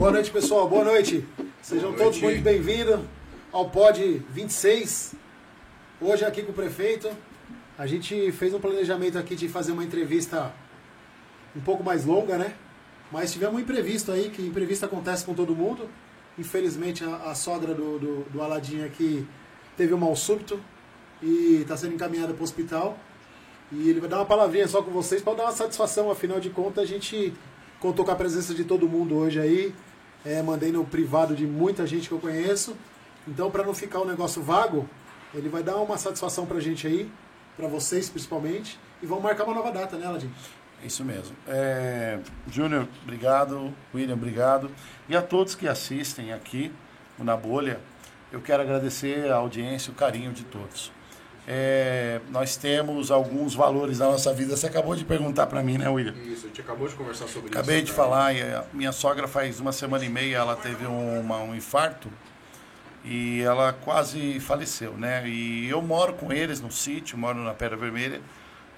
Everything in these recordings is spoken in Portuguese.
Boa noite, pessoal. Boa noite. Sejam Boa todos noite. muito bem-vindos ao Pod 26. Hoje aqui com o prefeito. A gente fez um planejamento aqui de fazer uma entrevista um pouco mais longa, né? Mas tivemos um imprevisto aí, que imprevisto acontece com todo mundo. Infelizmente, a, a sogra do, do, do Aladim aqui teve um mal súbito e está sendo encaminhada para o hospital. E ele vai dar uma palavrinha só com vocês para dar uma satisfação. Afinal de contas, a gente contou com a presença de todo mundo hoje aí. É, mandei no privado de muita gente que eu conheço. Então, para não ficar um negócio vago, ele vai dar uma satisfação para a gente aí, para vocês principalmente. E vamos marcar uma nova data, né, Aladim? Isso mesmo. É, Júnior, obrigado. William, obrigado. E a todos que assistem aqui Na Bolha, eu quero agradecer a audiência, o carinho de todos. É, nós temos alguns valores na nossa vida. Você acabou de perguntar para mim, né, William? Isso, a gente acabou de conversar sobre Acabei isso. de cara. falar, a minha sogra faz uma semana e meia, ela teve uma- um infarto e ela quase faleceu, né? E eu moro com eles no sítio, moro na Pedra Vermelha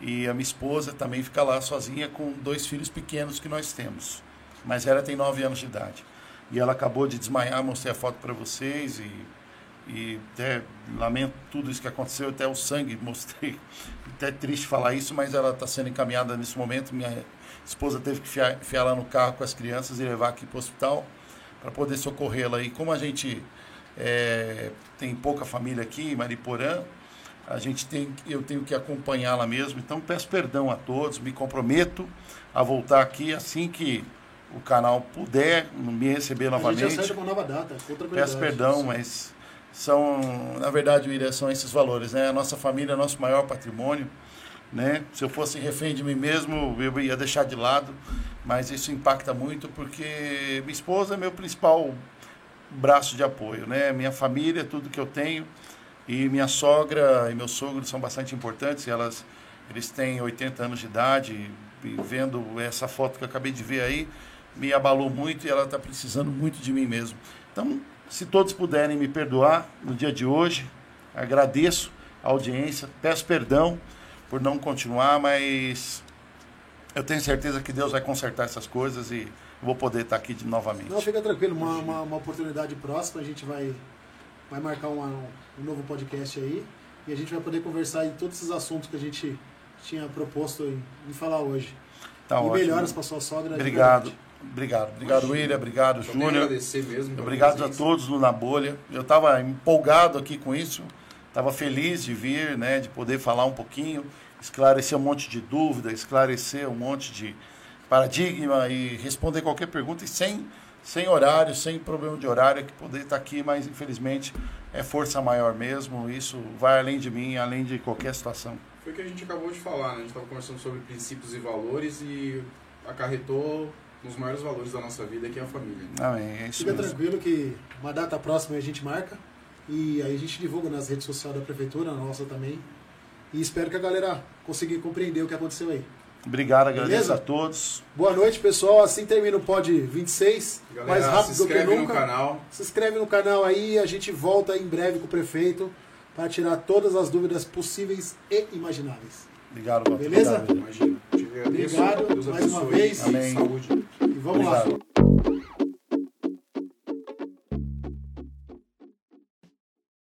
e a minha esposa também fica lá sozinha com dois filhos pequenos que nós temos. Mas ela tem nove anos de idade. E ela acabou de desmaiar, mostrei a foto para vocês e, e até lamento tudo isso que aconteceu, até o sangue mostrei. Até triste falar isso, mas ela está sendo encaminhada nesse momento. Minha esposa teve que enfiar, enfiar ela no carro com as crianças e levar aqui para o hospital para poder socorrê-la. E como a gente é, tem pouca família aqui em Mariporã, a gente tem, eu tenho que acompanhá-la mesmo. Então peço perdão a todos, me comprometo a voltar aqui assim que o canal puder me receber A gente novamente. uma nova data, com. Peço perdão, mas são, na verdade, são esses valores, né? A nossa família é nosso maior patrimônio, né? Se eu fosse refém de mim mesmo, eu ia deixar de lado, mas isso impacta muito porque minha esposa é meu principal braço de apoio, né? Minha família, tudo que eu tenho, e minha sogra e meu sogro são bastante importantes, elas eles têm 80 anos de idade, e vendo essa foto que eu acabei de ver aí, me abalou muito e ela está precisando muito de mim mesmo. Então, se todos puderem me perdoar no dia de hoje, agradeço a audiência, peço perdão por não continuar, mas eu tenho certeza que Deus vai consertar essas coisas e vou poder estar aqui de novamente. Não, fica tranquilo, uma, uma, uma oportunidade próxima, a gente vai, vai marcar uma- um novo podcast aí e a gente vai poder conversar em todos esses assuntos que a gente tinha proposto em, em falar hoje. Tá e ótimo. melhoras para sua sogra. de Obrigado. Obrigado, obrigado Imagina. William, obrigado Júnior. agradecer mesmo. Obrigado a todos no Na Bolha. Eu estava empolgado aqui com isso, estava feliz de vir, né, de poder falar um pouquinho, esclarecer um monte de dúvida, esclarecer um monte de paradigma e responder qualquer pergunta e sem, sem horário, sem problema de horário, que poder estar aqui, mas infelizmente é força maior mesmo. Isso vai além de mim, além de qualquer situação. Foi o que a gente acabou de falar, né? A gente estava conversando sobre princípios e valores e acarretou nos maiores valores da nossa vida, que é a família. Amém, é isso Fica mesmo. tranquilo que uma data próxima a gente marca e aí a gente divulga nas redes sociais da prefeitura, nossa também. E espero que a galera consiga compreender o que aconteceu aí. Obrigado, agradeço Beleza? a todos. Boa noite, pessoal. Assim termina o Pod 26. Galera, mais rápido se do que inscreve nunca. no canal. Se inscreve no canal aí, a gente volta em breve com o prefeito para tirar todas as dúvidas possíveis e imagináveis. Obrigado, Walter. Beleza? Obrigado. Imagina. Te agradeço. Obrigado, Deus mais uma abençoe. vez. E Amém. Saúde. Vamos lá. Obrigado.